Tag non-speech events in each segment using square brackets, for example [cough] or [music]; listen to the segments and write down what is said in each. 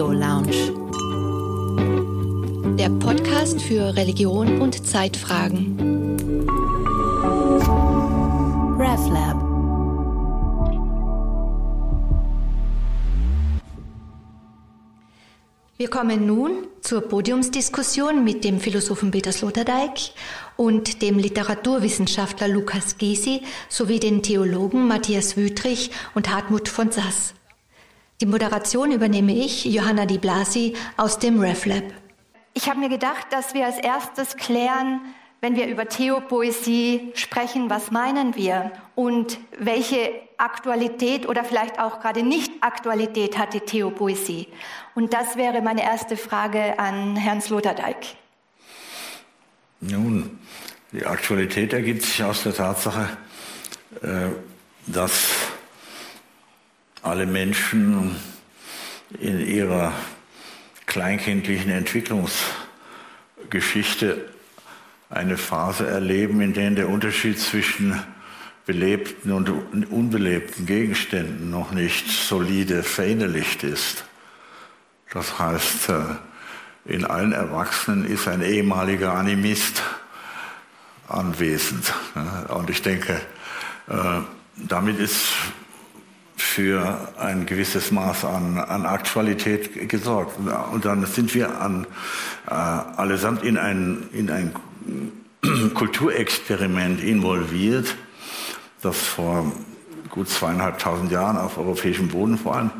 Theo Lounge. Der Podcast für Religion und Zeitfragen. RevLab. Wir kommen nun zur Podiumsdiskussion mit dem Philosophen Peter Sloterdijk und dem Literaturwissenschaftler Lukas Gysi sowie den Theologen Matthias Wüthrich und Hartmut von Sass. Die Moderation übernehme ich, Johanna Di Blasi, aus dem RefLab. Ich habe mir gedacht, dass wir als erstes klären, wenn wir über Theopoesie sprechen, was meinen wir und welche Aktualität oder vielleicht auch gerade Nicht-Aktualität hat die Theopoesie? Und das wäre meine erste Frage an Herrn Sloterdijk. Nun, die Aktualität ergibt sich aus der Tatsache, äh, dass alle Menschen in ihrer kleinkindlichen Entwicklungsgeschichte eine Phase erleben, in der der Unterschied zwischen belebten und unbelebten Gegenständen noch nicht solide verinnerlicht ist. Das heißt, äh, in allen Erwachsenen ist ein ehemaliger Animist anwesend. Und ich denke, äh, damit ist für ein gewisses Maß an, an Aktualität gesorgt. Und dann sind wir an, äh, allesamt in ein, in ein [clears throat] Kulturexperiment involviert, das vor gut zweieinhalbtausend Jahren auf europäischem Boden vor allem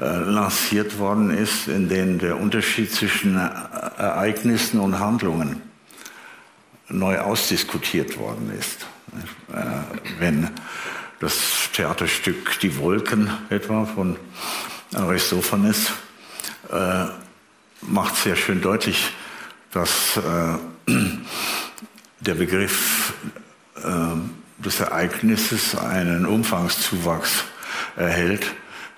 äh, lanciert worden ist, in dem der Unterschied zwischen äh, Ereignissen und Handlungen neu ausdiskutiert worden ist. Äh, wenn das Theaterstück Die Wolken etwa von Aristophanes äh, macht sehr schön deutlich, dass äh, der Begriff äh, des Ereignisses einen Umfangszuwachs erhält,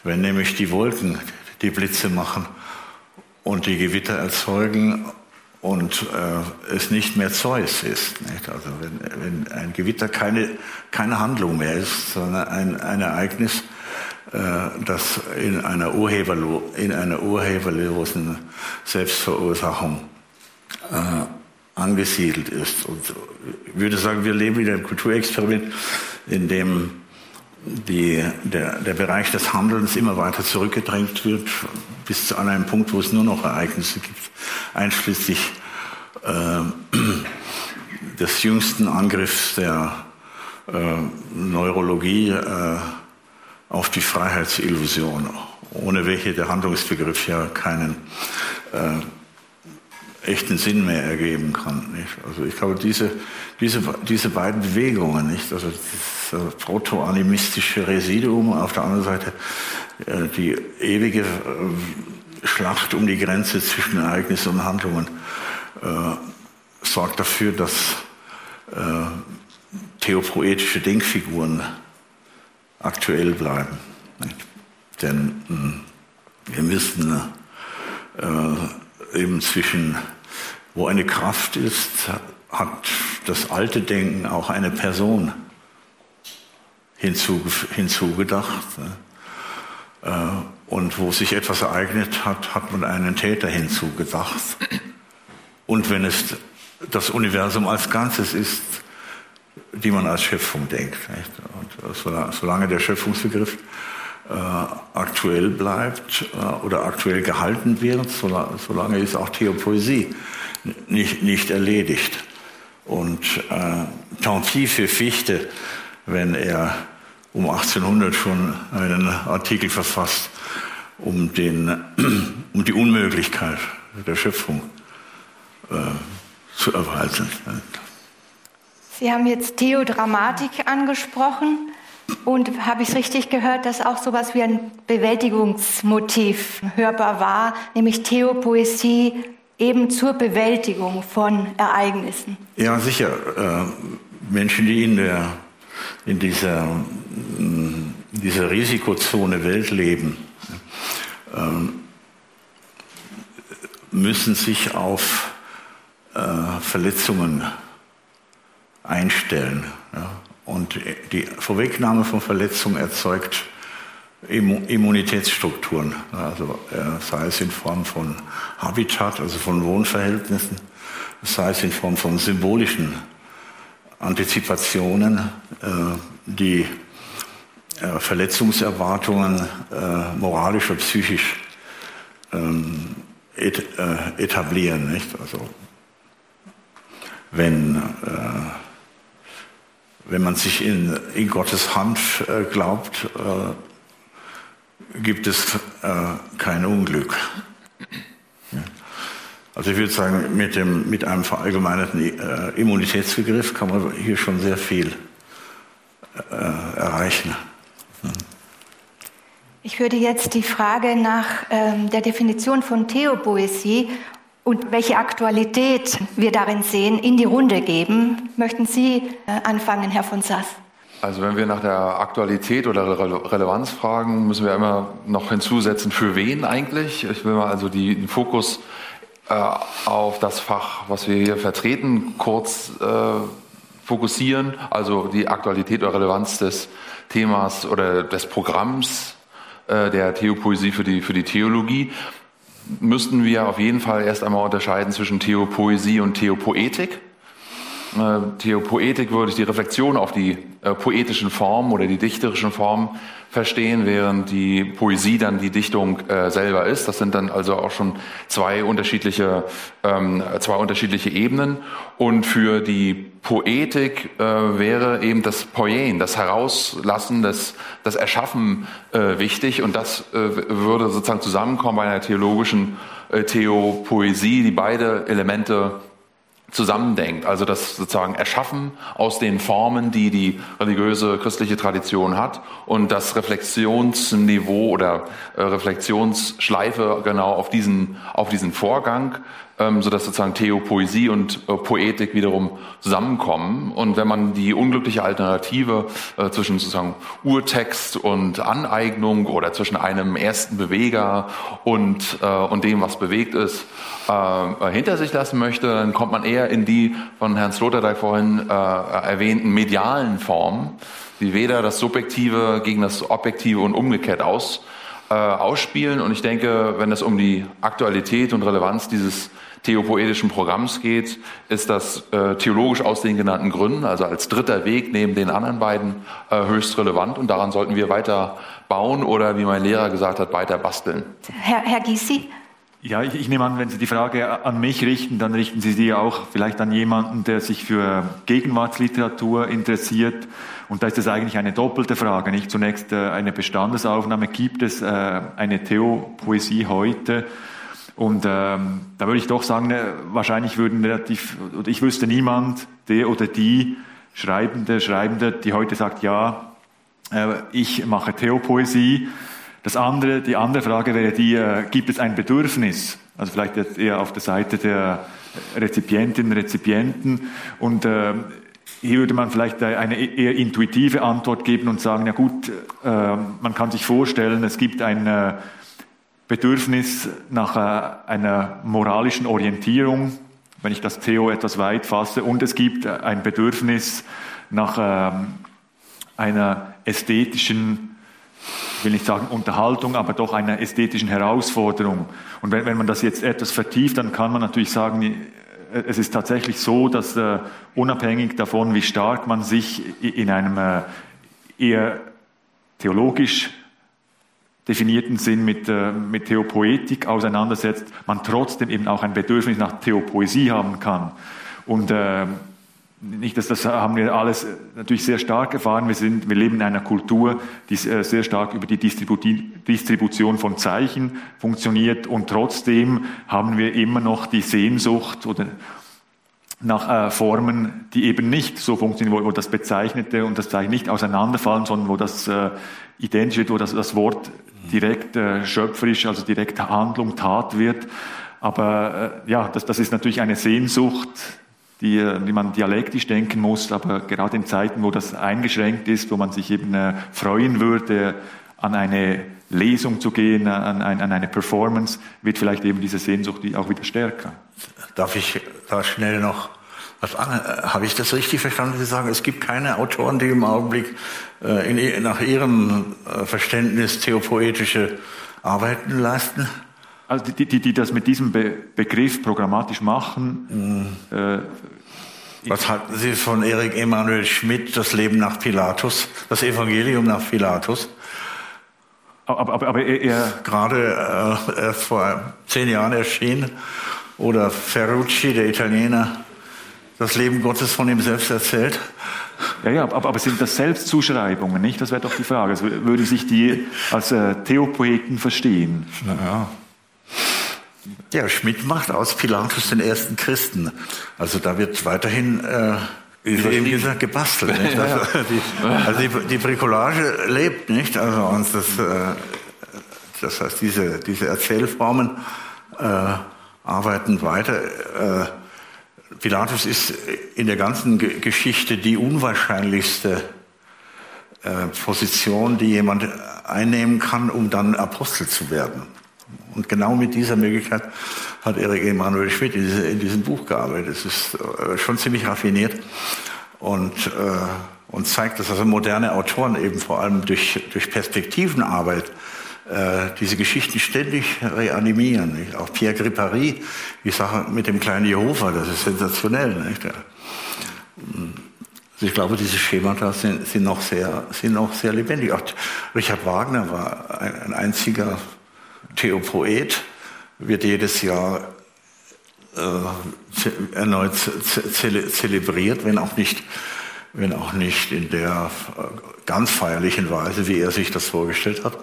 wenn nämlich die Wolken die Blitze machen und die Gewitter erzeugen und äh, es nicht mehr Zeus ist. Nicht? Also wenn, wenn ein Gewitter keine, keine Handlung mehr ist, sondern ein, ein Ereignis, äh, das in einer, urheberlo in einer urheberlosen Selbstverursachung äh, angesiedelt ist. Und ich würde sagen, wir leben wieder im Kulturexperiment, in dem die, der, der Bereich des Handelns immer weiter zurückgedrängt wird, bis zu einem Punkt, wo es nur noch Ereignisse gibt, einschließlich äh, [clears throat] des jüngsten Angriffs der äh, Neurologie äh, auf die Freiheitsillusion, ohne welche der Handlungsbegriff ja keinen äh, echten Sinn mehr ergeben kann. Nicht? Also ich glaube, diese, diese, diese beiden Bewegungen, nicht? also das proto-animistische Residuum, auf der anderen Seite äh, die ewige äh, Schlacht um die Grenze zwischen Ereignissen und Handlungen, äh, sorgt dafür, dass äh, theopoetische Denkfiguren aktuell bleiben. Nicht? Denn mh, hm, wir müssen äh, eben zwischen wo eine Kraft ist, hat das alte Denken auch eine Person hinzugedacht. Äh, und wo sich etwas ereignet hat, hat man einen Täter hinzugedacht. Und wenn es das Universum als Ganzes ist, die man als Schöpfung denkt. Und solange der Schöpfungsbegriff äh, aktuell bleibt äh, oder aktuell gehalten wird, solange, ist auch Theopoesie nicht, nicht erledigt. Und äh, tant pis für Fichte, wenn er um 1800 schon einen Artikel verfasst, um, den, [clears throat] um die Unmöglichkeit der Schöpfung äh, zu erweisen. Sie haben jetzt Theodramatik angesprochen. Und habe ich es richtig gehört, dass auch sowas wie ein Bewältigungsmotiv hörbar war, nämlich Theopoesie eben zur Bewältigung von Ereignissen. Ja, sicher. Äh, Menschen, die in, der, in dieser, in dieser Risikozone Welt leben, ähm, müssen sich auf äh, Verletzungen einstellen. Und die Vorwegnahme von Verletzungen erzeugt Immunitätsstrukturen, also äh, sei es in Form von Habitat, also von Wohnverhältnissen, sei es in Form von symbolischen Antizipationen, äh, die äh, Verletzungserwartungen moralisch oder psychisch ähm, etablieren. Also wenn, wenn man sich in, in Gottes Hand glaubt, gibt es äh, kein Unglück. Also ich würde sagen, mit, dem, mit einem verallgemeinerten äh, Immunitätsbegriff kann man hier schon sehr viel äh, erreichen. Ich würde jetzt die Frage nach ähm, der Definition von Theopoesie und welche Aktualität wir darin sehen, in die Runde geben. Möchten Sie äh, anfangen, Herr von Sass? Also wenn wir nach der Aktualität oder Rele Relevanz fragen, müssen wir immer noch hinzusetzen, für wen eigentlich. Ich will mal also die, den Fokus äh, auf das Fach, was wir hier vertreten, kurz äh, fokussieren. Also die Aktualität oder Relevanz des Themas oder des Programms äh, der Theopoesie für die, für die Theologie. Müssten wir auf jeden Fall erst einmal unterscheiden zwischen Theopoesie und Theopoetik. Äh, Theopoetik würde ich die Reflexion auf die äh, poetischen Formen oder die dichterischen Formen verstehen, während die Poesie dann die Dichtung äh, selber ist. Das sind dann also auch schon zwei unterschiedliche, ähm, zwei unterschiedliche Ebenen. Und für die Poetik äh, wäre eben das Poien, das Herauslassen, das, das Erschaffen äh, wichtig. Und das äh, würde sozusagen zusammenkommen bei einer theologischen äh, Theopoesie, die beide Elemente zusammendenkt. Also das sozusagen Erschaffen aus den Formen, die die religiöse christliche Tradition hat und das Reflexionsniveau oder äh, Reflexionsschleife genau auf diesen, auf diesen Vorgang ähm, sodass sozusagen Theopoesie und äh, Poetik wiederum zusammenkommen. Und wenn man die unglückliche Alternative äh, zwischen sozusagen Urtext und Aneignung oder zwischen einem ersten Beweger und, äh, und dem, was bewegt ist, äh, hinter sich lassen möchte, dann kommt man eher in die von Herrn Sloterdijk vorhin äh, erwähnten medialen Formen, die weder das Subjektive gegen das Objektive und umgekehrt aus, äh, ausspielen. Und ich denke, wenn es um die Aktualität und Relevanz dieses theopoetischen Programms geht, ist das äh, theologisch aus den genannten Gründen, also als dritter Weg neben den anderen beiden, äh, höchst relevant und daran sollten wir weiter bauen oder, wie mein Lehrer gesagt hat, weiter basteln. Herr, Herr Gysi? Ja, ich, ich, nehme an, wenn Sie die Frage an mich richten, dann richten Sie sie auch vielleicht an jemanden, der sich für Gegenwartsliteratur interessiert. Und da ist es eigentlich eine doppelte Frage. Nicht zunächst äh, eine Bestandesaufnahme. Gibt es äh, eine Theopoesie heute? Und ähm, da würde ich doch sagen, ne, wahrscheinlich würden relativ, oder ich wüsste niemand, der oder die Schreibende, Schreibende, die heute sagt, ja, äh, ich mache Theopoesie. Das andere, die andere Frage wäre die, äh, gibt es ein Bedürfnis? Also vielleicht jetzt eher auf der Seite der Rezipientinnen, Rezipienten. Und äh, hier würde man vielleicht eine eher intuitive Antwort geben und sagen, ja gut, äh, man kann sich vorstellen, es gibt ein äh, Bedürfnis nach äh, einer moralischen Orientierung, wenn ich das Theo etwas weit fasse, und es gibt ein Bedürfnis nach ähm, einer ästhetischen, ich will nicht sagen Unterhaltung, aber doch einer ästhetischen Herausforderung. Und wenn, wenn man das jetzt etwas vertieft, dann kann man natürlich sagen, äh, es ist tatsächlich so, dass äh, unabhängig davon, wie stark man sich in einem äh, eher theologisch definierten Sinn mit, äh, mit Theopoetik auseinandersetzt, man trotzdem eben auch ein Bedürfnis nach Theopoesie haben kann. Und äh, nicht, dass das haben wir alles natürlich sehr stark erfahren. Wir, sind, wir leben in einer Kultur, die äh, sehr stark über die Distribution von Zeichen funktioniert und trotzdem haben wir immer noch die Sehnsucht oder nach äh, Formen, die eben nicht so funktionieren, wo, wo, das Bezeichnete und das Zeichen nicht auseinanderfallen, sondern wo das äh, identisch wird, wo das, das Wort direkt äh, schöpferisch, also direkt Handlung, Tat wird. Aber äh, ja, das, das ist natürlich eine Sehnsucht, die, äh, die man dialektisch denken muss, aber gerade in Zeiten, wo das eingeschränkt ist, wo man sich eben äh, freuen würde, an eine Lesung zu gehen, an, an eine Performance, wird vielleicht eben diese Sehnsucht auch wieder stärker. Darf ich da schnell noch Habe ich das richtig verstanden? Sie sagen, es gibt keine Autoren, die im Augenblick äh, in, nach ihrem äh, Verständnis theopoetische Arbeiten leisten? Also die, die, die das mit diesem Be Begriff programmatisch machen. Mhm. Äh, Was halten Sie von Erik Emanuel Schmidt, das Leben nach Pilatus, das Evangelium nach Pilatus? Aber, aber, aber er, er gerade äh, erst vor zehn Jahren erschienen. Oder Ferrucci, der Italiener, das Leben Gottes von ihm selbst erzählt. Ja, ja, aber, aber sind das Selbstzuschreibungen, nicht? Das wäre doch die Frage. Also, würde sich die als äh, Theopoeten verstehen? Naja. Ja, Schmidt macht aus Pilatus den ersten Christen. Also da wird weiterhin äh, wie eben gesagt, gebastelt. [laughs] Nicht? Also, die, also die, die, Bricolage lebt, nicht? Also uns das, äh, das heißt, diese, diese Erzählformen äh, arbeiten weiter. Äh, Pilatus ist in der ganzen Geschichte die unwahrscheinlichste äh, Position, die jemand einnehmen kann, um dann Apostel zu werden. Und genau mit dieser Möglichkeit hat Erik Emanuel Schmidt in, diese, in diesem Buch gearbeitet. Es ist äh, schon ziemlich raffiniert und, äh, und zeigt, dass also moderne Autoren eben vor allem durch, durch Perspektivenarbeit äh, diese Geschichten ständig reanimieren. Auch Pierre Gripari, die Sache mit dem kleinen Jehova, das ist sensationell. Also ich glaube, diese Schemata sind, sind, noch sehr, sind noch sehr lebendig. Auch Richard Wagner war ein, ein einziger Theopoet, wird jedes Jahr äh, erneut ze zelebriert, wenn auch nicht wenn auch nicht in der äh, ganz feierlichen Weise, wie er sich das vorgestellt hat.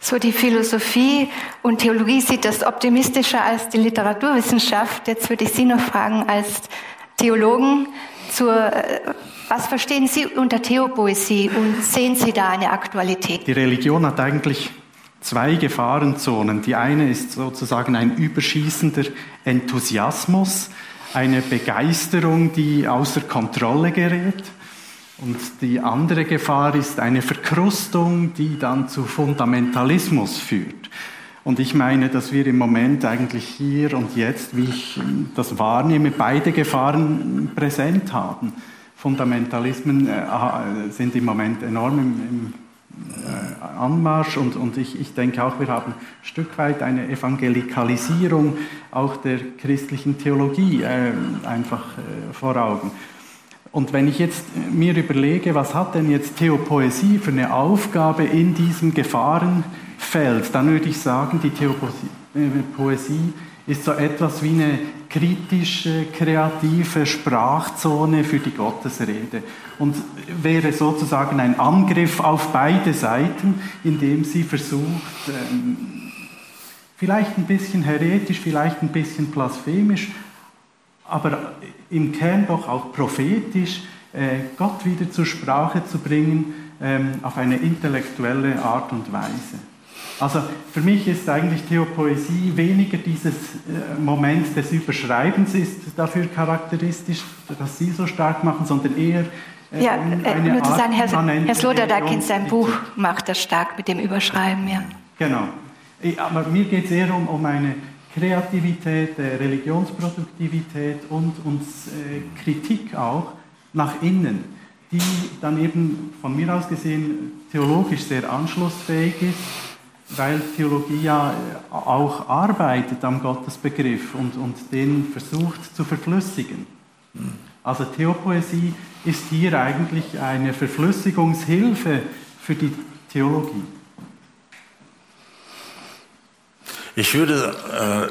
so die Philosophie und Theologie sieht das optimistischer als die Literaturwissenschaft. Jetzt würde ich Sie noch fragen als Theologen zur äh, was verstehen Sie unter Theopoesie und sehen Sie da eine Aktualität? Die Religion hat eigentlich zwei Gefahrenzonen. Die eine ist sozusagen ein überschießender Enthusiasmus, eine Begeisterung, die außer Kontrolle gerät. Und die andere Gefahr ist eine Verkrustung, die dann zu Fundamentalismus führt. Und ich meine, dass wir im Moment eigentlich hier und jetzt, wie ich das wahrnehme, beide Gefahren präsent haben. Fundamentalismen äh, sind im Moment enorm im, Anmarsch und, und ich, ich denke auch, wir haben ein Stück weit eine Evangelikalisierung auch der christlichen Theologie äh, einfach äh, vor Augen. Und wenn ich jetzt mir überlege, was hat denn jetzt Theopoesie für eine Aufgabe in diesem Gefahrenfeld, dann würde ich sagen, die Theopoesie ist so etwas wie eine kritische, kreative Sprachzone für die Gottesrede und wäre sozusagen ein Angriff auf beide Seiten, indem sie versucht, ähm, vielleicht ein bisschen heretisch, vielleicht ein bisschen blasphemisch, aber im Kern doch auch prophetisch, äh, Gott wieder zur Sprache zu bringen ähm, auf eine intellektuelle Art und Weise. Also für mich ist eigentlich Theopoesie weniger dieses äh, Moment des Überschreibens ist dafür charakteristisch, dass Sie so stark machen, sondern eher äh, ja, äh, nur zu sagen, Herr, Herr Sloterdijk in seinem Buch macht das stark mit dem Überschreiben. Ja. Genau. Aber mir geht es eher um, um eine Kreativität, äh, Religionsproduktivität und, und äh, Kritik auch nach innen, die dann eben von mir aus gesehen theologisch sehr anschlussfähig ist weil Theologie ja auch arbeitet am Gottesbegriff und, und den versucht zu verflüssigen. Also Theopoesie ist hier eigentlich eine Verflüssigungshilfe für die Theologie. Ich würde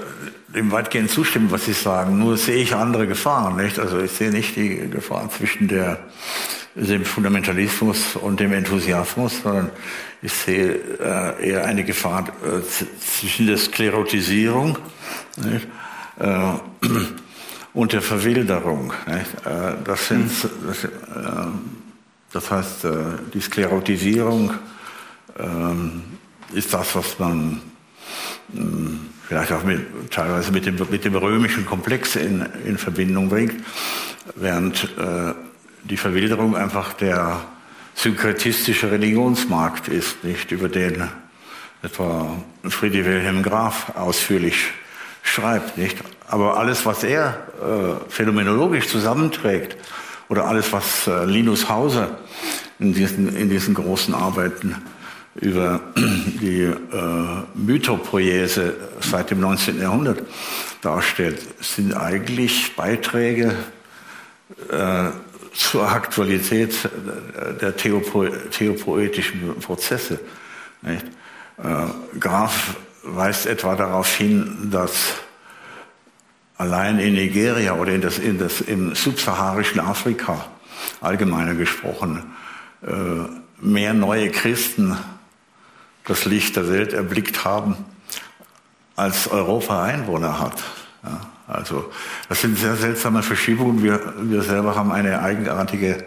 äh, dem weitgehend zustimmen, was Sie sagen. Nur sehe ich andere Gefahren. Nicht? Also ich sehe nicht die Gefahr zwischen der, dem Fundamentalismus und dem Enthusiasmus, sondern ich sehe äh, eher eine Gefahr äh, zwischen der Sklerotisierung? Äh, [clears throat] und der Verwilderung. Äh, das, sind, hm. das, äh, das heißt, äh, die Sklerotisierung ähm, ist das, was man hm, vielleicht auch mit, teilweise mit dem, mit dem römischen Komplex in, in Verbindung bringt, während die Verwilderung einfach der synkretistische Religionsmarkt ist, nicht über den etwa Friedrich Wilhelm Graf ausführlich schreibt, nicht? Aber alles, was er äh, phänomenologisch zusammenträgt, oder alles, was äh, Linus Hauser in diesen, in diesen großen Arbeiten über [clears throat] die äh, Mythopoiese seit dem 19. Jahrhundert darstellt, sind eigentlich Beiträge äh, zur Aktualität der Theopo theopoetischen Prozesse. Nicht? Äh, Graf weist etwa darauf hin, dass allein in Nigeria oder in das, in das, im subsaharischen Afrika, allgemeiner gesprochen, äh, mehr neue Christen das Licht der Welt erblickt haben, als Europa Einwohner hat. Ja, also das sind sehr seltsame Verschiebungen. Wir, wir selber haben eine eigenartige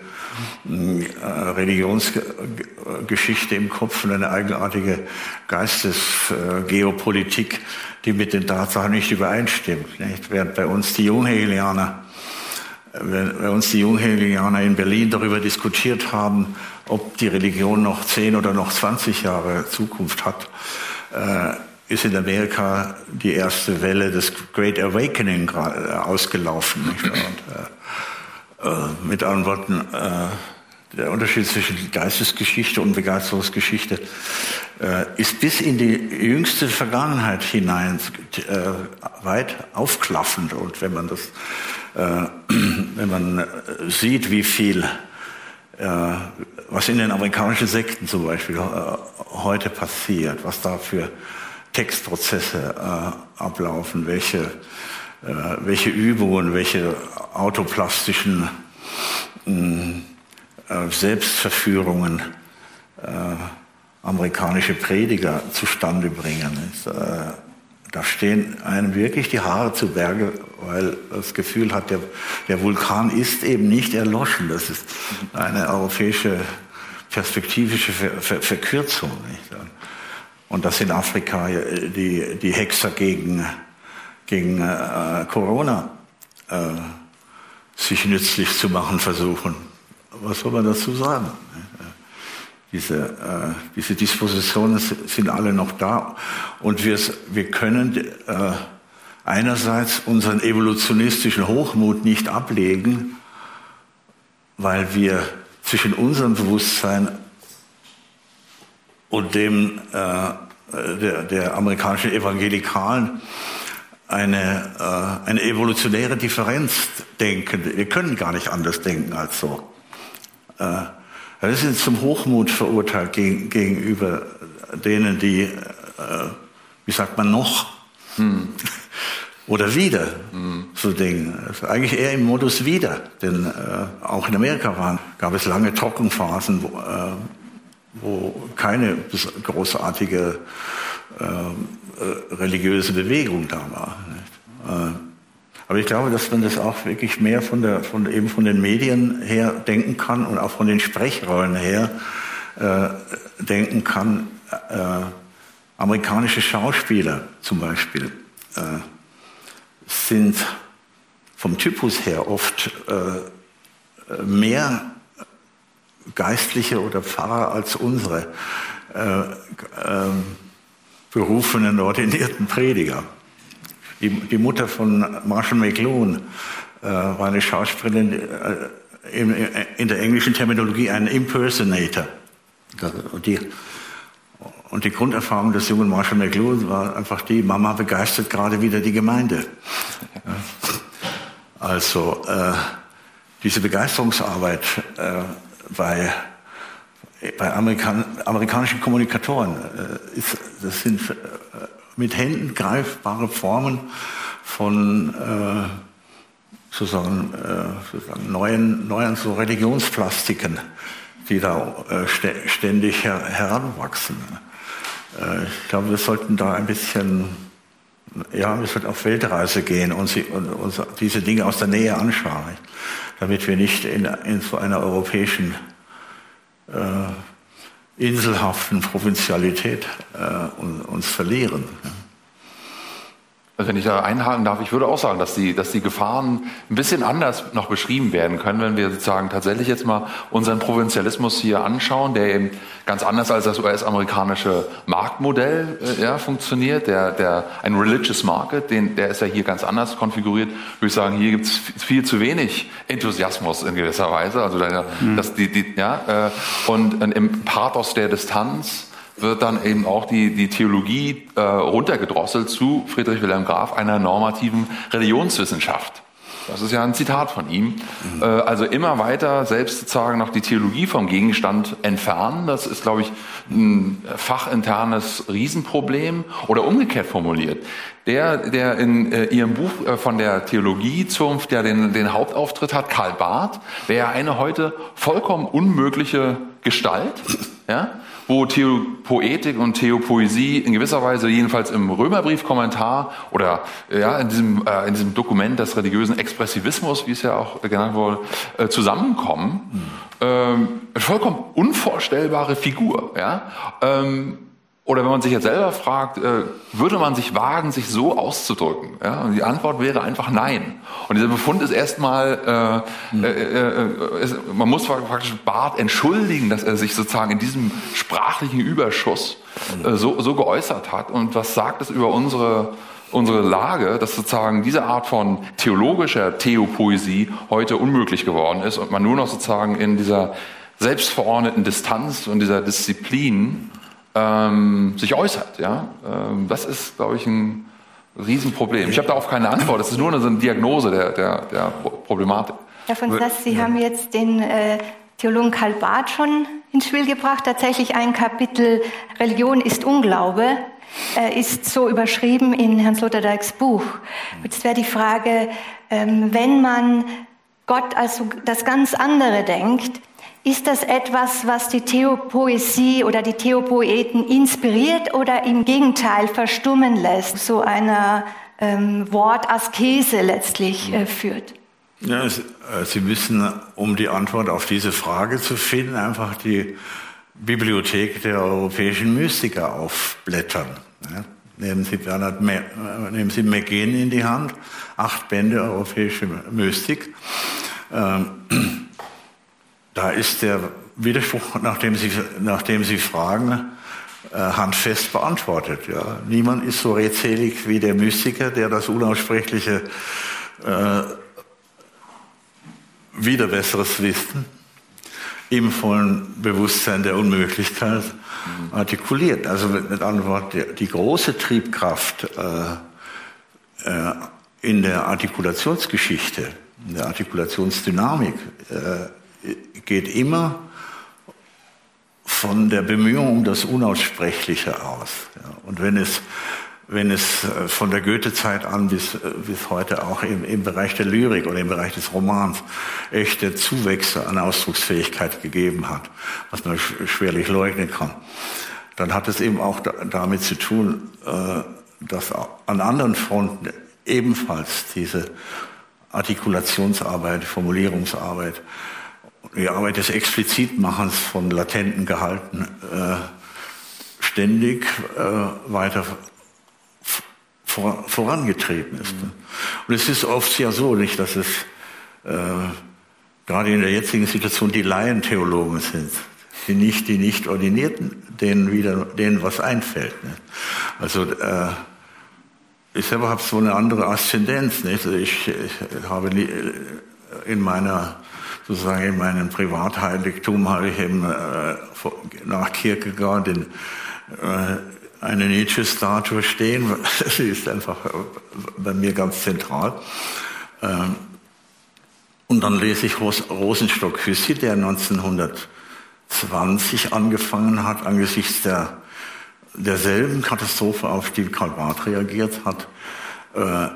äh, Religionsgeschichte im Kopf und eine eigenartige Geistesgeopolitik, die mit den Tatsachen nicht übereinstimmt. Nicht? Während bei uns die Junghegelianer, bei uns die Junghegelianer in Berlin darüber diskutiert haben, ob die Religion noch 10 oder noch 20 Jahre Zukunft hat, äh, ist in Amerika die erste Welle des Great Awakening ausgelaufen. Nicht? Und, äh, äh, mit anderen Worten, äh, der Unterschied zwischen Geistesgeschichte und Begeisterungsgeschichte äh, ist bis in die jüngste Vergangenheit hinein äh, weit aufklaffend. Und wenn man das, äh, wenn man sieht, wie viel, äh, was in den amerikanischen Sekten zum Beispiel heute passiert, was da für Textprozesse ablaufen, welche äh, welche Übungen, welche autoplastischen äh, Selbstverführungen äh, amerikanische Prediger zustande bringen. Da stehen einem wirklich die Haare zu Berge, weil das Gefühl hat, der, der Vulkan ist eben nicht erloschen. Das ist eine europäische perspektivische Ver Ver Verkürzung. Nicht? Und dass in Afrika die, die Hexer gegen gegen äh, Corona äh, sich nützlich zu machen versuchen. Was soll man dazu sagen? Diese, äh, diese Dispositionen sind alle noch da und wir, wir können äh, einerseits unseren evolutionistischen Hochmut nicht ablegen, weil wir zwischen unserem Bewusstsein und dem äh, der, der amerikanischen Evangelikalen eine, äh, eine evolutionäre Differenz denken. Wir können gar nicht anders denken als so. Äh, das ist zum Hochmut verurteilt gegen, gegenüber denen, die, äh, wie sagt man, noch hm. oder wieder hm. so denken. Also eigentlich eher im Modus wieder, denn äh, auch in Amerika waren, gab es lange Trockenphasen, wo, äh, wo keine großartige äh, äh, religiöse Bewegung da war. Äh, aber ich glaube, dass man das auch wirklich mehr von, der, von, eben von den Medien her denken kann und auch von den Sprechrollen her äh, denken kann. Äh, amerikanische Schauspieler zum Beispiel äh, sind vom Typus her oft äh, mehr Geistliche oder Pfarrer als unsere. Ähm, berufenen, ordinierten Prediger. Die, die Mutter von Marshall McLuhan äh, war eine Schauspielerin, äh, in, in, der englischen Terminologie ein Impersonator. Und die, und die Grunderfahrung des jungen Marshall McLuhan war einfach die, Mama begeistert gerade wieder die Gemeinde. [laughs] Also äh, diese Begeisterungsarbeit äh, bei bei Amerikan amerikanischen Kommunikatoren. Äh, ist, das sind äh, mit Händen greifbare Formen von äh, sozusagen, äh, sozusagen neuen, neuen so Religionsplastiken, die da äh, ständig her heranwachsen. Äh, ich glaube, wir sollten da ein bisschen, ja, wir sollten auf Weltreise gehen und, sie, und uns diese Dinge aus der Nähe anschauen, damit wir nicht in, in so einer europäischen äh, inselhaften Provinzialität äh, uns verlieren. Also wenn ich da einhaken darf, ich würde auch sagen, dass die, dass die Gefahren ein bisschen anders noch beschrieben werden können, wenn wir sozusagen tatsächlich jetzt mal unseren Provinzialismus hier anschauen, der eben ganz anders als das US-amerikanische Marktmodell äh, ja, funktioniert, der, der ein Religious Market, den, der ist ja hier ganz anders konfiguriert. Würde ich sagen, hier gibt es viel zu wenig Enthusiasmus in gewisser Weise, also da, mhm. dass die, die ja äh, und im Pathos der Distanz wird dann eben auch die, die Theologie äh, runtergedrosselt zu Friedrich Wilhelm Graf, einer normativen Religionswissenschaft. Das ist ja ein Zitat von ihm. Mhm. Äh, also immer weiter selbst sozusagen noch die Theologie vom Gegenstand entfernen. Das ist, glaube ich, ein fachinternes Riesenproblem. Oder umgekehrt formuliert. Der, der in äh, Ihrem Buch äh, von der Theologiezunft, der den, den Hauptauftritt hat, Karl Barth, wäre eine heute vollkommen unmögliche Gestalt. Ja? Wo Theopoetik und Theopoesie in gewisser Weise jedenfalls im Römerbriefkommentar oder ja, in, diesem, äh, in diesem Dokument des religiösen Expressivismus, wie es ja auch genannt wurde, äh, zusammenkommen. Mhm. Ähm, vollkommen unvorstellbare Figur. Ja? Ähm, oder wenn man sich jetzt selber fragt, äh, würde man sich wagen, sich so auszudrücken? Ja? Und die Antwort wäre einfach nein. Und dieser Befund ist erstmal, äh, mhm. äh, äh, ist, man muss praktisch Barth entschuldigen, dass er sich sozusagen in diesem sprachlichen Überschuss äh, so, so geäußert hat. Und was sagt es über unsere unsere Lage, dass sozusagen diese Art von theologischer Theopoesie heute unmöglich geworden ist und man nur noch sozusagen in dieser selbstverordneten Distanz und dieser Disziplin ähm, sich äußert. Ja? Ähm, das ist, glaube ich, ein Riesenproblem. Ich habe darauf keine Antwort. Das ist nur eine, Diagnose der, der, der Problematik. Herr von Sass, Sie ja. haben jetzt den äh, Theologen Karl Barth schon ins Spiel gebracht. Tatsächlich ein Kapitel Religion ist Unglaube äh, ist so überschrieben in Herrn Sloterdijks Buch. Jetzt wäre die Frage, ähm, wenn man Gott als das ganz andere denkt, ist das etwas, was die Theopoesie oder die Theopoeten inspiriert oder im Gegenteil verstummen lässt, so einer ähm, Wortaskese letztlich äh, führt? Ja, es, äh, Sie müssen, um die Antwort auf diese Frage zu finden, einfach die Bibliothek der europäischen Mystiker aufblättern. Ja, nehmen Sie Bernhard, äh, nehmen Sie McGinn in die Hand, acht Bände europäische Mystik. Ähm, da ist der Widerspruch, nachdem Sie, nachdem Sie fragen, äh, handfest beantwortet. Ja. Niemand ist so redselig wie der Mystiker, der das Unaussprechliche äh, wieder besseres Wissen im vollen Bewusstsein der Unmöglichkeit artikuliert. Also mit anderen Worten, die große Triebkraft äh, äh, in der Artikulationsgeschichte, in der Artikulationsdynamik, äh, geht immer von der Bemühung um das Unaussprechliche aus. Und wenn es, wenn es äh, von der Goethe-Zeit an bis, äh, bis heute auch im, im Bereich der Lyrik oder im Bereich des Romans echte Zuwächse an Ausdrucksfähigkeit gegeben hat, was man schwerlich leugnen kann, dann hat es eben auch damit zu tun, äh, dass an anderen Fronten ebenfalls diese Artikulationsarbeit, Formulierungsarbeit die Arbeit des Explizitmachens von latenten Gehalten äh, ständig äh, weiter vor, vorangetrieben ist. Mhm. Und es ist oft ja so, nicht, dass es äh, gerade in der jetzigen Situation die Laientheologen sind, die nicht, die nicht Ordinierten, denen wieder, denen was einfällt. Nicht? Also äh, ich selber habe so eine andere Aszendenz. Nicht? Also ich, ich habe in meiner sozusagen in meinem Privatheiligtum habe ich eben äh, nach Kierkegaard den, äh, eine Nietzsche-Statue stehen. [laughs] Sie ist einfach bei mir ganz zentral. Ähm, und dann lese ich Ros Rosenstock-Hüssi, der 1920 angefangen hat, angesichts der, derselben Katastrophe, auf die Karl Barth reagiert hat, äh,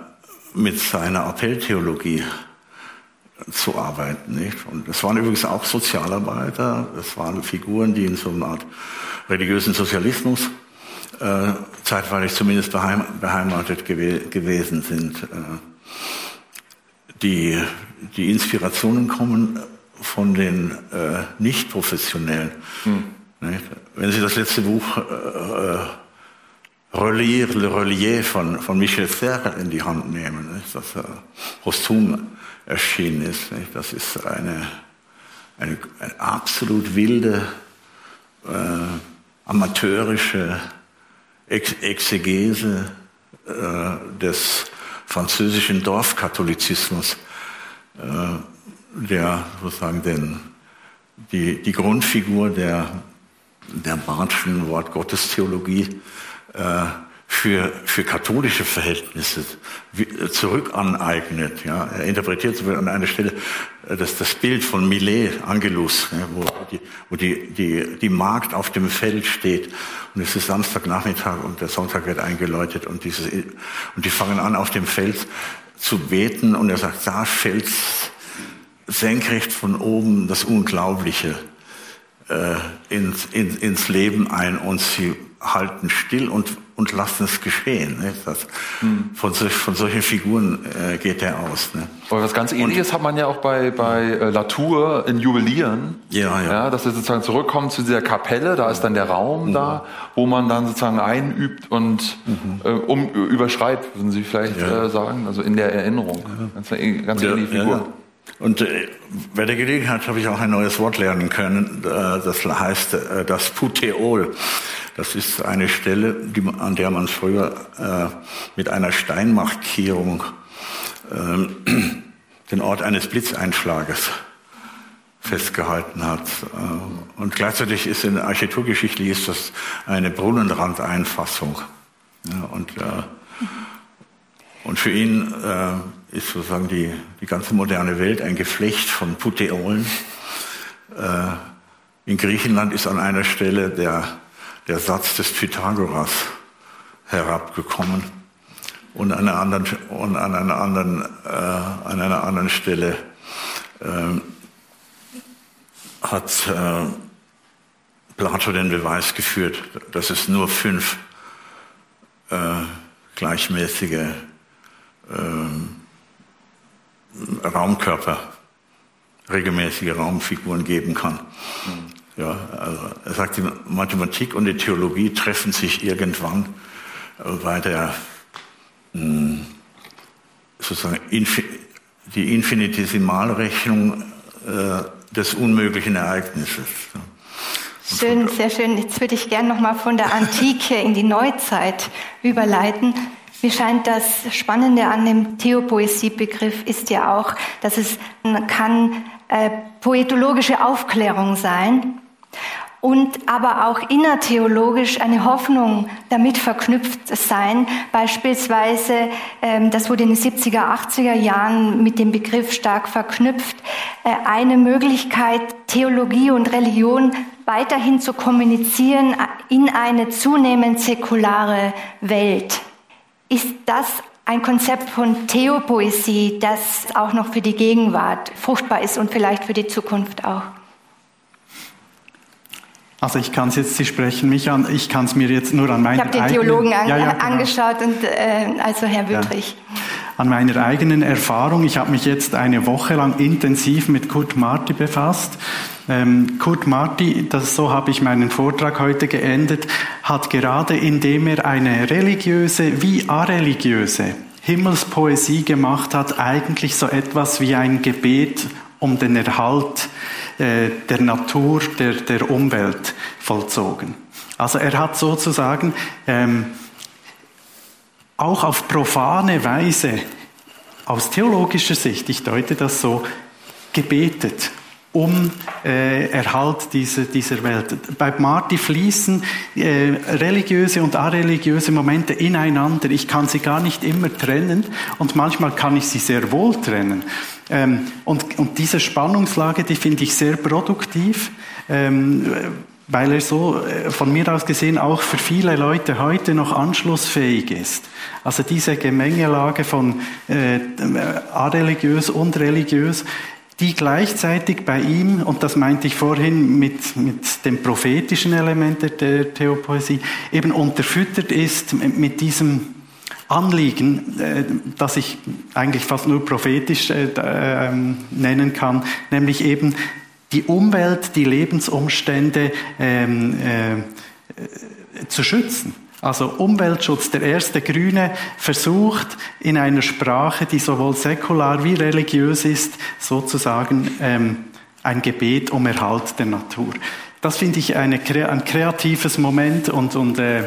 mit seiner Appelltheologie zu arbeiten. Nicht? Und es waren übrigens auch Sozialarbeiter, es waren Figuren, die in so einer Art religiösen Sozialismus äh, zeitweilig zumindest beheim, beheimatet gew gewesen sind. Äh, die, die Inspirationen kommen von den äh, Nicht-Professionellen. Hm. Wenn Sie das letzte Buch äh, Relier, Le Relier von, von Michel Serre in die Hand nehmen, nicht? das äh, posthum erschienen ist. Nicht? Das ist eine, eine, eine absolut wilde, äh, amateurische Ex Exegese äh, des französischen Dorfkatholizismus, äh, der sozusagen den, die, die Grundfigur der, der Barthschen Wortgottestheologie äh, für, für katholische Verhältnisse zurück aneignet. Ja. Er interpretiert an einer Stelle äh, das, das Bild von Millet, Angelus, wo, die, wo die, die, die Magd auf dem Feld steht und es ist Samstagnachmittag und der Sonntag wird eingeläutet und, dieses, und die fangen an auf dem Feld zu beten und er sagt, da fällt senkrecht von oben das Unglaubliche äh, ins, ins, ins Leben ein und sie halten still und, und lassen es geschehen. Ne? Das, hm. von, von, solchen Figuren äh, geht er aus. Ne? Aber was ganz Ähnliches und, hat man ja auch bei, bei äh, Latour in Juwelieren. Ja, ja. ja dass er sozusagen zurückkommt zu dieser Kapelle, da ist dann der Raum mhm. da, wo man dann sozusagen einübt und mhm. äh, um, überschreibt, würden Sie vielleicht ja. äh, sagen, also in der Erinnerung. Ja. Ganz, ganz ähnliche Figur. Und äh, bei der Gelegenheit habe ich auch ein neues Wort lernen können. Äh, das heißt äh, das Puteol. Das ist eine Stelle, die, an der man früher äh, mit einer Steinmarkierung äh, [clears throat] den Ort eines Blitzeinschlages festgehalten hat. Äh, und gleichzeitig ist in Architekturgeschichte ist das eine Brunnenrandeinfassung. Ja, und, und für ihn ist sozusagen die, die ganze moderne Welt ein Geflecht von Puteolen. Äh, in Griechenland ist an einer Stelle der der Satz des Pythagoras herabgekommen. Und an einer anderen, und an einer anderen, äh, an einer anderen Stelle äh, hat äh, Plato den Beweis geführt, dass es nur fünf äh, gleichmäßige äh, Raumkörper, regelmäßige Raumfiguren geben kann. Mhm. Ja, also er sagt, die Mathematik und die Theologie treffen sich irgendwann bei der hm, sozusagen die Infinitesimalrechnung äh, des unmöglichen Ereignisses. Schön, sehr schön. Jetzt würde ich gerne nochmal von der Antike in die Neuzeit überleiten. Mir scheint das Spannende an dem Theopoesiebegriff ist ja auch, dass es kann äh, poetologische Aufklärung sein und aber auch innertheologisch eine Hoffnung damit verknüpft sein. Beispielsweise, ähm, das wurde in den 70er, 80er Jahren mit dem Begriff stark verknüpft, äh, eine Möglichkeit, Theologie und Religion weiterhin zu kommunizieren in eine zunehmend säkulare Welt. Ist das ein Konzept von Theopoesie, das auch noch für die Gegenwart fruchtbar ist und vielleicht für die Zukunft auch? Also ich kann es jetzt, Sie sprechen mich an, ich kann es mir jetzt nur an meiner Ich habe den Theologen an, ja, ja, genau. angeschaut und äh, also Herr Wüttrich. Ja. An meiner eigenen Erfahrung, ich habe mich jetzt eine Woche lang intensiv mit Kurt Marti befasst. Ähm, Kurt Marti, das, so habe ich meinen Vortrag heute geendet, hat gerade indem er eine religiöse wie areligiöse Himmelspoesie gemacht hat, eigentlich so etwas wie ein Gebet um den Erhalt äh, der Natur, der, der Umwelt vollzogen. Also er hat sozusagen ähm, auch auf profane Weise aus theologischer Sicht, ich deute das so, gebetet um äh, Erhalt dieser, dieser Welt. Bei Marty fließen äh, religiöse und areligiöse Momente ineinander. Ich kann sie gar nicht immer trennen und manchmal kann ich sie sehr wohl trennen. Ähm, und, und diese Spannungslage, die finde ich sehr produktiv. Ähm, weil er so äh, von mir aus gesehen auch für viele Leute heute noch anschlussfähig ist. Also diese Gemengelage von äh, areligiös und religiös, die gleichzeitig bei ihm, und das meinte ich vorhin mit, mit dem prophetischen Element der Theopoesie, eben unterfüttert ist mit diesem Anliegen, äh, das ich eigentlich fast nur prophetisch äh, ähm, nennen kann, nämlich eben die Umwelt, die Lebensumstände ähm, äh, zu schützen. Also Umweltschutz, der erste Grüne versucht in einer Sprache, die sowohl säkular wie religiös ist, sozusagen ähm, ein Gebet um Erhalt der Natur. Das finde ich eine, ein kreatives Moment und, und äh,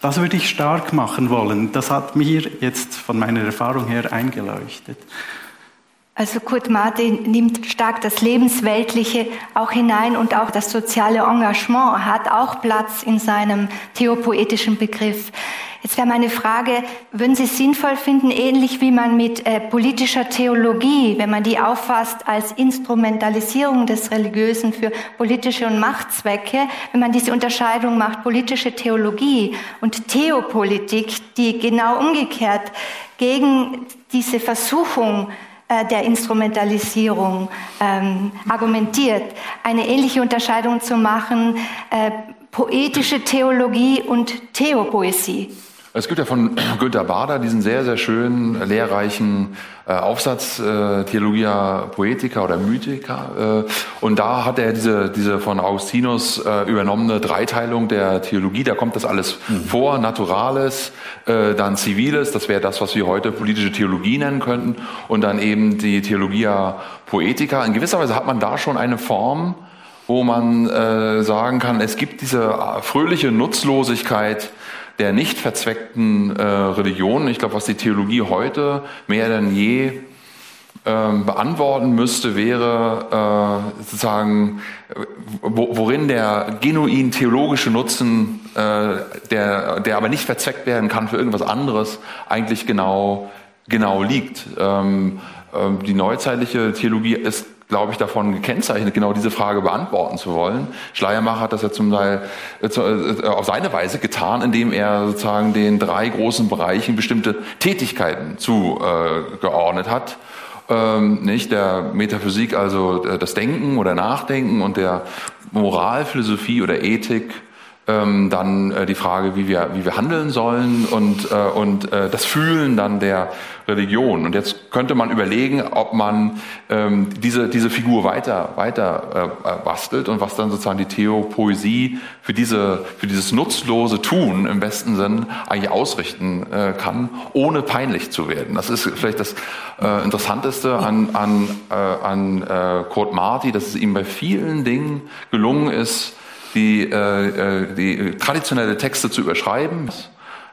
das würde ich stark machen wollen. Das hat mir jetzt von meiner Erfahrung her eingeleuchtet. Also Kurt Martin nimmt stark das Lebensweltliche auch hinein und auch das soziale Engagement hat auch Platz in seinem theopoetischen Begriff. Jetzt wäre meine Frage, würden Sie es sinnvoll finden, ähnlich wie man mit äh, politischer Theologie, wenn man die auffasst als Instrumentalisierung des Religiösen für politische und Machtzwecke, wenn man diese Unterscheidung macht, politische Theologie und Theopolitik, die genau umgekehrt gegen diese Versuchung der Instrumentalisierung ähm, argumentiert, eine ähnliche Unterscheidung zu machen, äh, poetische Theologie und Theopoesie. Es gibt ja von [clears throat] Günter Bader diesen sehr, sehr schönen, lehrreichen äh, Aufsatz äh, Theologia Poetica oder Mythica. Äh, und da hat er diese, diese von Augustinus äh, übernommene Dreiteilung der Theologie. Da kommt das alles mhm. vor. Naturales, äh, dann Ziviles, das wäre das, was wir heute politische Theologie nennen könnten. Und dann eben die Theologia Poetica. In gewisser Weise hat man da schon eine Form, wo man äh, sagen kann, es gibt diese fröhliche Nutzlosigkeit, der nicht verzweckten äh, Religion. Ich glaube, was die Theologie heute mehr denn je ähm, beantworten müsste, wäre äh, sozusagen, wo, worin der genuin theologische Nutzen, äh, der, der aber nicht verzweckt werden kann für irgendwas anderes, eigentlich genau, genau liegt. Ähm, ähm, die neuzeitliche Theologie ist glaube ich, davon gekennzeichnet, genau diese Frage beantworten zu wollen. Schleiermacher hat das ja zum Teil äh, äh, auf seine Weise getan, indem er sozusagen den drei großen Bereichen bestimmte Tätigkeiten zugeordnet hat. Ähm, nicht der Metaphysik, also äh, das Denken oder Nachdenken und der Moralphilosophie oder Ethik ähm, dann äh, die Frage, wie wir, wie wir handeln sollen und, äh, und äh, das Fühlen dann der Religion. Und jetzt könnte man überlegen, ob man ähm, diese, diese Figur weiter, weiter äh, äh, bastelt und was dann sozusagen die Theopoesie für, diese, für dieses nutzlose Tun im besten Sinn eigentlich ausrichten äh, kann, ohne peinlich zu werden. Das ist vielleicht das äh, Interessanteste an, an, äh, an äh, Kurt Marti, dass es ihm bei vielen Dingen gelungen ist, die, äh, äh, die traditionelle Texte zu überschreiben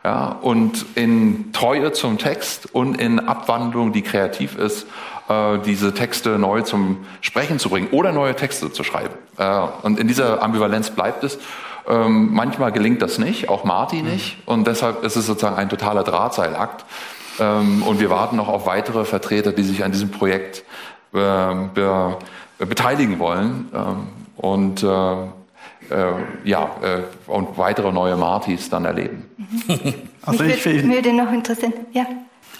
ja, und in Treue zum Text und in Abwandlung, die kreativ ist, äh, diese Texte neu zum Sprechen zu bringen oder neue Texte zu schreiben. Äh, und in dieser Ambivalenz bleibt es. Ähm, manchmal gelingt das nicht, auch Marty nicht. Und deshalb ist es sozusagen ein totaler Drahtseilakt. Ähm, und wir warten noch auf weitere Vertreter, die sich an diesem Projekt äh, be beteiligen wollen. Ähm, und äh, ja, äh, und weitere neue Martis dann erleben. [laughs] also ich würde, würde noch interessieren, ja.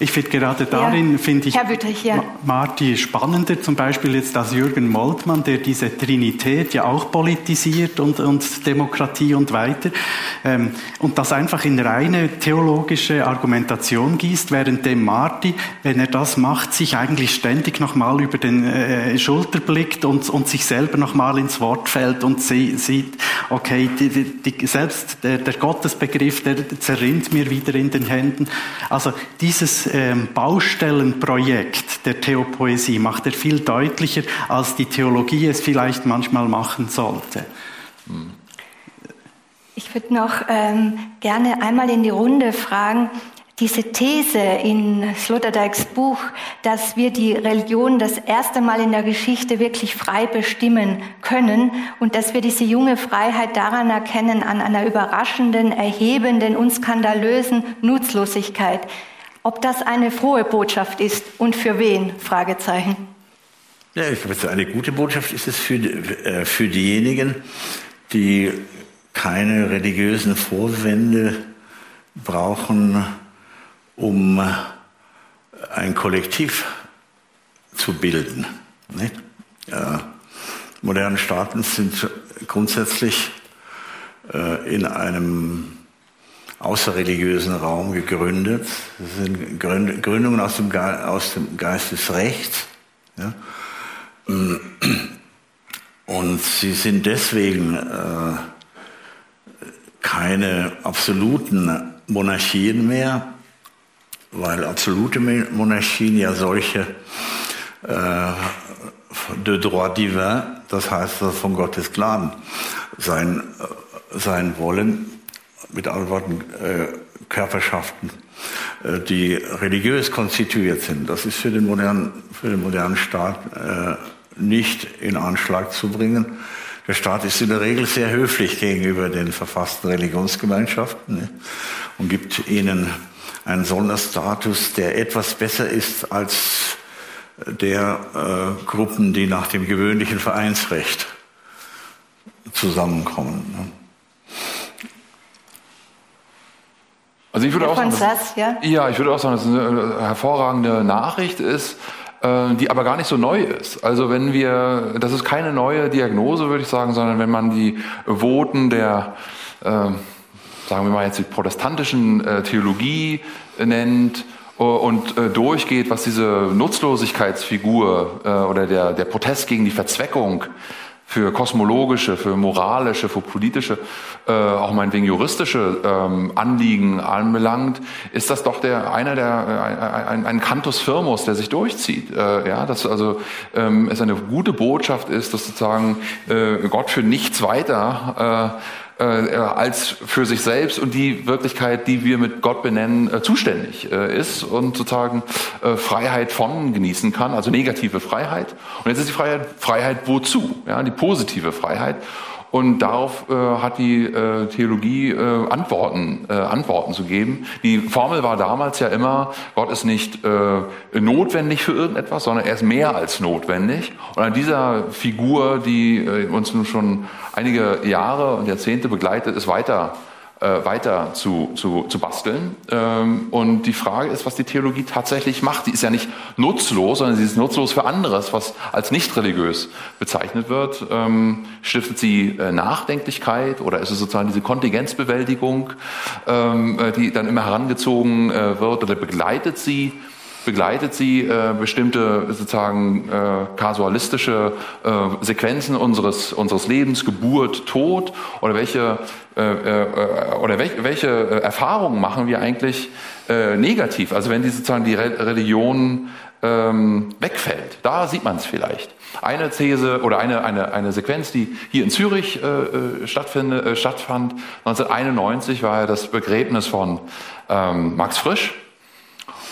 Ich finde gerade darin, ja. finde ich Wüttrich, ja. Marti spannender, zum Beispiel jetzt als Jürgen Moltmann, der diese Trinität ja auch politisiert und, und Demokratie und weiter, ähm, und das einfach in reine theologische Argumentation gießt, während dem Marti, wenn er das macht, sich eigentlich ständig nochmal über den äh, Schulter blickt und, und sich selber nochmal ins Wort fällt und sie, sieht, okay, die, die, selbst der, der Gottesbegriff, der zerrinnt mir wieder in den Händen. Also dieses ähm, Baustellenprojekt der Theopoesie macht er viel deutlicher, als die Theologie es vielleicht manchmal machen sollte. Ich würde noch ähm, gerne einmal in die Runde fragen, diese These in Sloterdijks Buch, dass wir die Religion das erste Mal in der Geschichte wirklich frei bestimmen können und dass wir diese junge Freiheit daran erkennen, an einer überraschenden, erhebenden und skandalösen Nutzlosigkeit. Ob das eine frohe Botschaft ist und für wen? Fragezeichen. Ja, ich glaube, eine gute Botschaft ist es für, äh, für diejenigen, die keine religiösen Vorwände brauchen, um ein Kollektiv zu bilden. Nicht? Ja, moderne Staaten sind grundsätzlich äh, in einem außerreligiösen Raum gegründet. Das sind Gründungen aus dem, Ge aus dem Geist des Rechts. Ja. Und sie sind deswegen äh, keine absoluten Monarchien mehr, weil absolute Monarchien ja solche äh, de droit divin, das heißt von Gottes Gnaden, sein, äh, sein wollen, mit anderen Worten äh, Körperschaften, äh, die religiös konstituiert sind. Das ist für den modernen, für den modernen Staat äh, nicht in Anschlag zu bringen. Der Staat ist in der Regel sehr höflich gegenüber den verfassten Religionsgemeinschaften ne, und gibt ihnen einen Sonderstatus, der etwas besser ist als der äh, Gruppen, die nach dem gewöhnlichen Vereinsrecht zusammenkommen. Ne. Also ich würde auch sagen, dass, ja? ja, ich würde auch sagen, dass es eine hervorragende Nachricht ist, äh, die aber gar nicht so neu ist. Also wenn wir, das ist keine neue Diagnose, würde ich sagen, sondern wenn man die Voten der, äh, sagen wir mal jetzt die protestantischen äh, Theologie nennt, äh, und äh, durchgeht, was diese Nutzlosigkeitsfigur äh, oder der, der Protest gegen die Verzweckung für kosmologische, für moralische, für politische, äh, auch meinetwegen juristische ähm, Anliegen anbelangt, ist das doch der einer der ein, ein Cantus Firmus, der sich durchzieht. Äh, ja, dass also ähm, es eine gute Botschaft ist, dass sozusagen äh, Gott für nichts weiter äh, äh, als für sich selbst und die Wirklichkeit, die wir mit Gott benennen, äh, zuständig äh, ist und sozusagen äh, Freiheit von genießen kann, also negative Freiheit. Und jetzt ist die Freiheit, Freiheit wozu? Ja, die positive Freiheit. Und darauf äh, hat die äh, Theologie äh, Antworten, äh, Antworten zu geben. Die Formel war damals ja immer, Gott ist nicht äh, notwendig für irgendetwas, sondern er ist mehr als notwendig. Und an dieser Figur, die äh, uns nun schon einige Jahre und Jahrzehnte begleitet, ist weiter äh, weiter zu, zu, zu basteln. Ähm, und die Frage ist, was die Theologie tatsächlich macht. Die ist ja nicht nutzlos, sondern sie ist nutzlos für anderes, was als nicht religiös bezeichnet wird. Ähm, stiftet sie äh, Nachdenklichkeit oder ist es sozusagen diese Kontingenzbewältigung, ähm, äh, die dann immer herangezogen äh, wird oder begleitet sie? Begleitet sie äh, bestimmte sozusagen äh, kasualistische äh, Sequenzen unseres unseres Lebens, Geburt, Tod oder welche äh, äh, oder welche, welche äh, Erfahrungen machen wir eigentlich negativ? Also wenn die sozusagen die Re Religion ähm, wegfällt, da sieht man es vielleicht. Eine These oder eine, eine, eine Sequenz, die hier in Zürich äh, stattfand, 1991 war ja das Begräbnis von ähm, Max Frisch.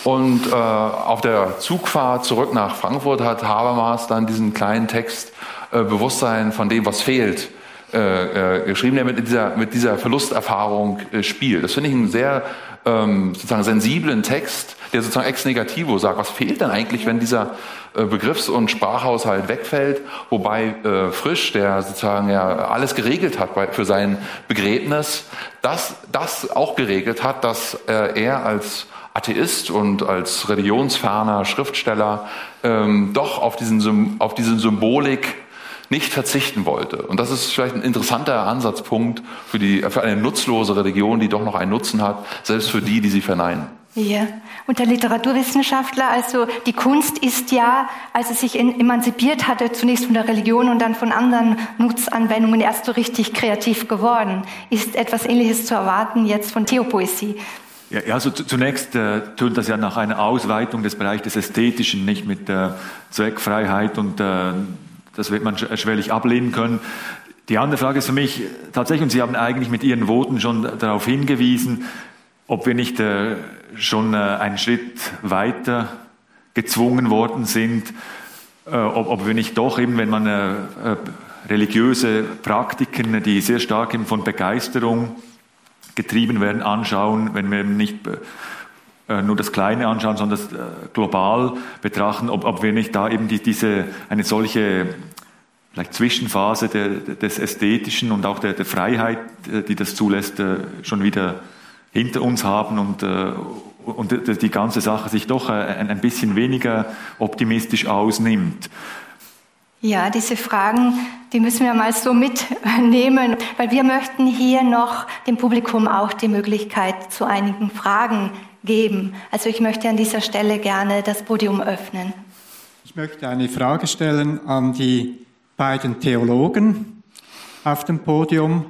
Und äh, auf der Zugfahrt zurück nach Frankfurt hat Habermas dann diesen kleinen Text äh, Bewusstsein von dem, was fehlt, äh, äh, geschrieben, der mit dieser, mit dieser Verlusterfahrung äh, spielt. Das finde ich einen sehr ähm, sozusagen sensiblen Text, der sozusagen ex negativo sagt, was fehlt denn eigentlich, wenn dieser äh, Begriffs- und Sprachhaushalt wegfällt, wobei äh, Frisch, der sozusagen ja alles geregelt hat bei, für sein Begräbnis, das, das auch geregelt hat, dass äh, er als Atheist und als religionsferner Schriftsteller ähm, doch auf, diesen, auf diese Symbolik nicht verzichten wollte. Und das ist vielleicht ein interessanter Ansatzpunkt für, die, für eine nutzlose Religion, die doch noch einen Nutzen hat, selbst für die, die sie verneinen. Ja, und der Literaturwissenschaftler, also die Kunst ist ja, als es sich emanzipiert hatte, zunächst von der Religion und dann von anderen Nutzanwendungen erst so richtig kreativ geworden. Ist etwas Ähnliches zu erwarten jetzt von Theopoesie? Ja, also zunächst äh, tut das ja nach einer Ausweitung des Bereichs des Ästhetischen, nicht mit äh, Zweckfreiheit und äh, das wird man schwerlich ablehnen können. Die andere Frage ist für mich tatsächlich, und Sie haben eigentlich mit Ihren Voten schon darauf hingewiesen, ob wir nicht äh, schon äh, einen Schritt weiter gezwungen worden sind, äh, ob, ob, wir nicht doch eben, wenn man äh, äh, religiöse Praktiken, die sehr stark eben von Begeisterung getrieben werden, anschauen, wenn wir nicht äh, nur das Kleine anschauen, sondern das global betrachten, ob, ob wir nicht da eben die, diese, eine solche vielleicht Zwischenphase der, des Ästhetischen und auch der, der, Freiheit, äh, die das zulässt, äh, schon wieder hinter uns haben und, äh, und die ganze Sache sich doch ein bisschen weniger optimistisch ausnimmt. Ja, diese Fragen, die müssen wir mal so mitnehmen, weil wir möchten hier noch dem Publikum auch die Möglichkeit zu einigen Fragen geben. Also ich möchte an dieser Stelle gerne das Podium öffnen. Ich möchte eine Frage stellen an die beiden Theologen auf dem Podium.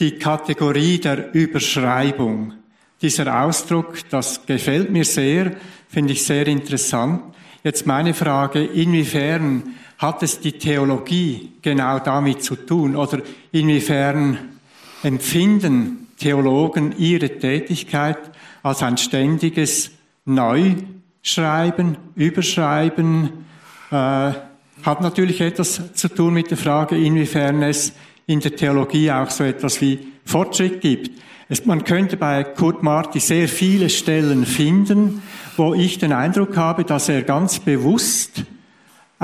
die Kategorie der Überschreibung. Dieser Ausdruck, das gefällt mir sehr, finde ich sehr interessant. Jetzt meine Frage, inwiefern hat es die Theologie genau damit zu tun oder inwiefern empfinden Theologen ihre Tätigkeit als ein ständiges Neuschreiben, Überschreiben, äh, hat natürlich etwas zu tun mit der Frage, inwiefern es in der Theologie auch so etwas wie Fortschritt gibt. Es, man könnte bei Kurt Marti sehr viele Stellen finden, wo ich den Eindruck habe, dass er ganz bewusst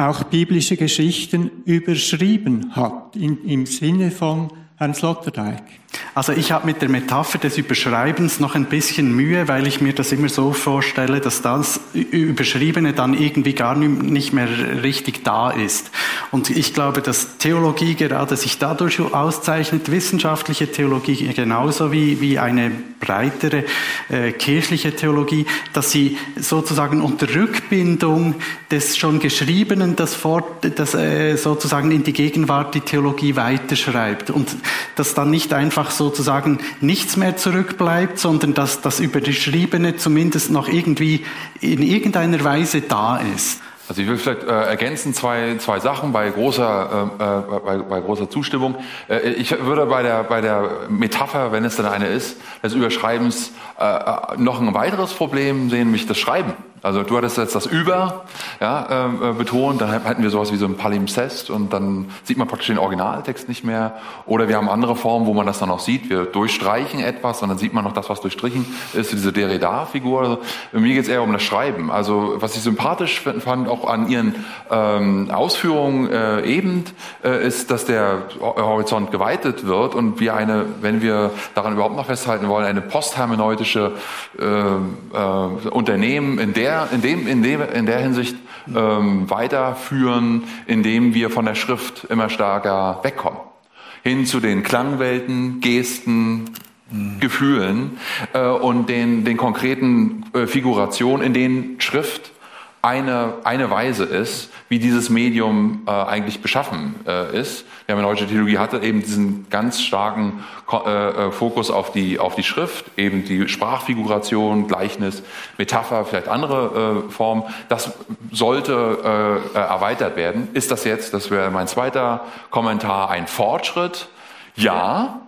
auch biblische Geschichten überschrieben hat, in, im Sinne von Herrn Sloterdijk. Also ich habe mit der Metapher des Überschreibens noch ein bisschen Mühe, weil ich mir das immer so vorstelle, dass das Überschriebene dann irgendwie gar nicht mehr richtig da ist. Und ich glaube, dass Theologie gerade sich dadurch auszeichnet, wissenschaftliche Theologie genauso wie, wie eine breitere äh, kirchliche Theologie, dass sie sozusagen unter Rückbindung des schon Geschriebenen das, Fort, das äh, sozusagen in die Gegenwart die Theologie weiterschreibt und dass dann nicht einfach einfach sozusagen nichts mehr zurückbleibt, sondern dass das Überschriebene zumindest noch irgendwie in irgendeiner Weise da ist. Also ich will vielleicht äh, ergänzen zwei, zwei Sachen bei großer, äh, äh bei, bei, großer Zustimmung. Äh, ich würde bei der, bei der Metapher, wenn es denn eine ist, des Überschreibens äh, äh noch ein weiteres Problem sehen, nämlich das Schreiben. Also du hattest jetzt das Über ja, äh, betont, dann hatten wir sowas wie so ein Palimpsest und dann sieht man praktisch den Originaltext nicht mehr. Oder wir haben andere Formen, wo man das dann auch sieht. Wir durchstreichen etwas und dann sieht man noch das, was durchstrichen ist, diese Derrida-Figur. Also, mir geht es eher um das Schreiben. Also was ich sympathisch fand, auch an ihren ähm, Ausführungen äh, eben, äh, ist, dass der Horizont geweitet wird und wir eine, wenn wir daran überhaupt noch festhalten wollen, eine posthermeneutische äh, äh, Unternehmen, in der der, in, dem, in, dem, in der Hinsicht ähm, weiterführen, indem wir von der Schrift immer stärker wegkommen. Hin zu den Klangwelten, Gesten, Gefühlen äh, und den, den konkreten äh, Figurationen, in denen Schrift eine, eine Weise ist, wie dieses Medium äh, eigentlich beschaffen äh, ist. Die hermeneutische Theologie hatte eben diesen ganz starken äh, äh, Fokus auf die, auf die Schrift, eben die Sprachfiguration, Gleichnis, Metapher, vielleicht andere äh, Formen. Das sollte äh, erweitert werden. Ist das jetzt, das wäre mein zweiter Kommentar, ein Fortschritt? Ja,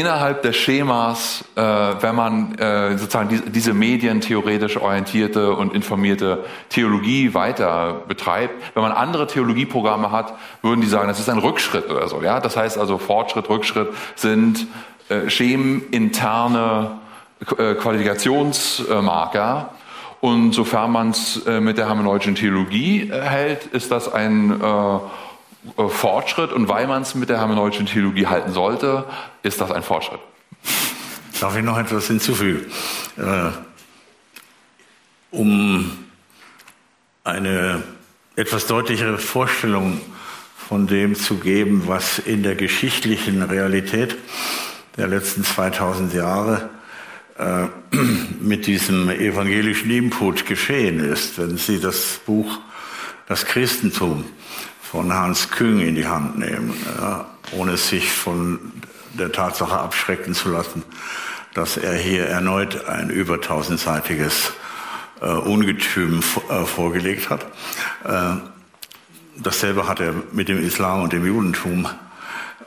innerhalb des Schemas, äh, wenn man äh, sozusagen die, diese medientheoretisch orientierte und informierte Theologie weiter betreibt, wenn man andere Theologieprogramme hat, würden die sagen, das ist ein Rückschritt oder so. Ja, das heißt also Fortschritt, Rückschritt sind äh, schemeninterne äh, Qualifikationsmarker. Und sofern man es äh, mit der hermeneutischen Theologie äh, hält, ist das ein äh, Fortschritt und weil man es mit der hermeneutischen Theologie halten sollte, ist das ein Fortschritt. Darf ich noch etwas hinzufügen? Äh, um eine etwas deutlichere Vorstellung von dem zu geben, was in der geschichtlichen Realität der letzten 2000 Jahre äh, [clears throat] mit diesem evangelischen Input geschehen ist. Wenn Sie das Buch Das Christentum von Hans Küng in die Hand nehmen, ja, ohne sich von der Tatsache abschrecken zu lassen, dass er hier erneut ein über tausendseitiges äh, Ungetüm äh, vorgelegt hat. Äh, dasselbe hat er mit dem Islam und dem Judentum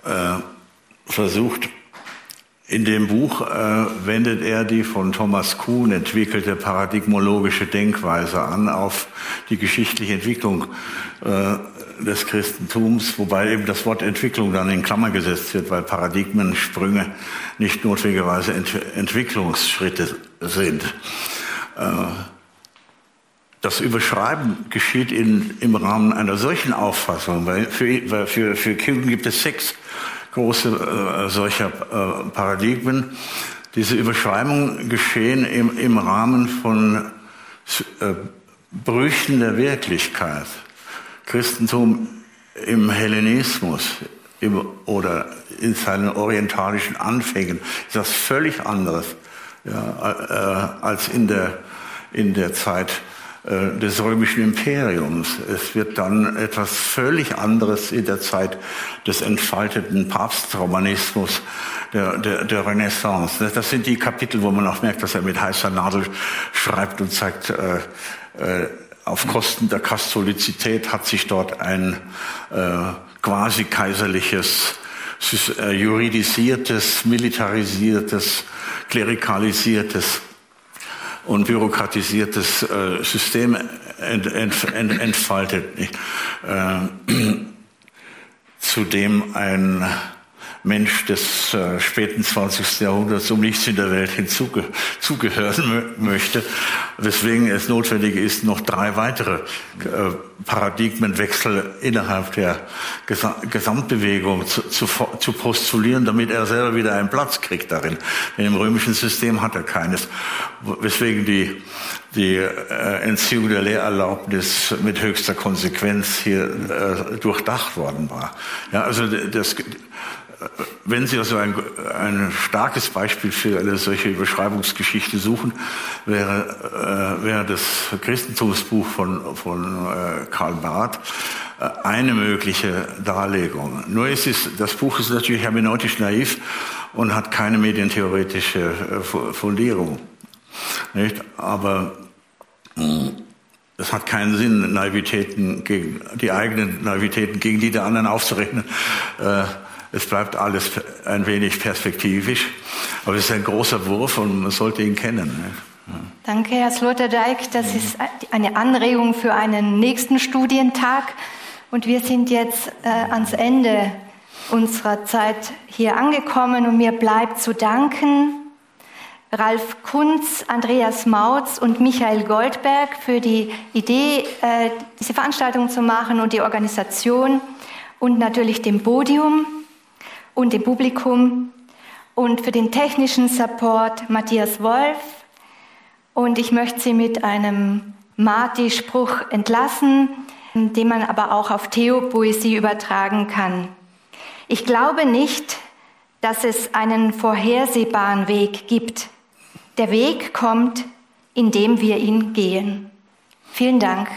äh, versucht. In dem Buch äh, wendet er die von Thomas Kuhn entwickelte paradigmologische Denkweise an auf die geschichtliche Entwicklung äh, des Christentums, wobei eben das Wort Entwicklung dann in Klammer gesetzt wird, weil Paradigmensprünge nicht notwendigerweise Ent Entwicklungsschritte sind. Äh, das Überschreiben geschieht in, im Rahmen einer solchen Auffassung, weil für, weil für, für Kuhn gibt es sechs große äh, solcher äh, Paradigmen. Diese Überschreibungen geschehen im, im Rahmen von äh, Brüchen der Wirklichkeit. Christentum im Hellenismus im, oder in seinen orientalischen Anfängen ist das völlig anderes ja, äh, als in der, in der Zeit äh, des römischen Imperiums. Es wird dann etwas völlig anderes in der Zeit des entfalteten Papstromanismus, der, der, der Renaissance. Das sind die Kapitel, wo man auch merkt, dass er mit heißer Nadel schreibt und zeigt, äh, äh, auf Kosten der Katholizität hat sich dort ein äh, quasi kaiserliches, äh, juridisiertes, militarisiertes, klerikalisiertes und bürokratisiertes äh, System ent, ent, ent, entfaltet, äh, [clears throat] zu dem ein Mensch des äh, späten 20. Jahrhunderts um nichts in der Welt hinzugehören möchte, weswegen es notwendig ist, noch drei weitere äh, Paradigmenwechsel innerhalb der Gesa Gesamtbewegung zu, zu, zu, postulieren, damit er selber wieder einen Platz kriegt darin. Denn im römischen System hat er keines, weswegen die, die äh, Entziehung der Lehrerlaubnis mit höchster Konsequenz hier äh, durchdacht worden war. Ja, also das wenn Sie also ein, ein starkes Beispiel für eine solche Überschreibungsgeschichte suchen, wäre, äh, wäre das Christentumsbuch von, von äh, Karl Barth äh, eine mögliche Darlegung. Nur ist es, das Buch ist natürlich hermeneutisch naiv und hat keine medientheoretische äh, Fundierung. Nicht? Aber es hat keinen Sinn, Naivitäten gegen die eigenen Naivitäten gegen die der anderen aufzurechnen. Äh, es bleibt alles ein wenig perspektivisch, aber es ist ein großer Wurf und man sollte ihn kennen. Danke, Herr Sloterdijk. Das ist eine Anregung für einen nächsten Studientag. Und wir sind jetzt äh, ans Ende unserer Zeit hier angekommen und mir bleibt zu danken Ralf Kunz, Andreas Mautz und Michael Goldberg für die Idee, äh, diese Veranstaltung zu machen und die Organisation und natürlich dem Podium und dem Publikum und für den technischen Support Matthias Wolf. Und ich möchte Sie mit einem Marti-Spruch entlassen, den man aber auch auf Theo-Poesie übertragen kann. Ich glaube nicht, dass es einen vorhersehbaren Weg gibt. Der Weg kommt, indem wir ihn gehen. Vielen Dank.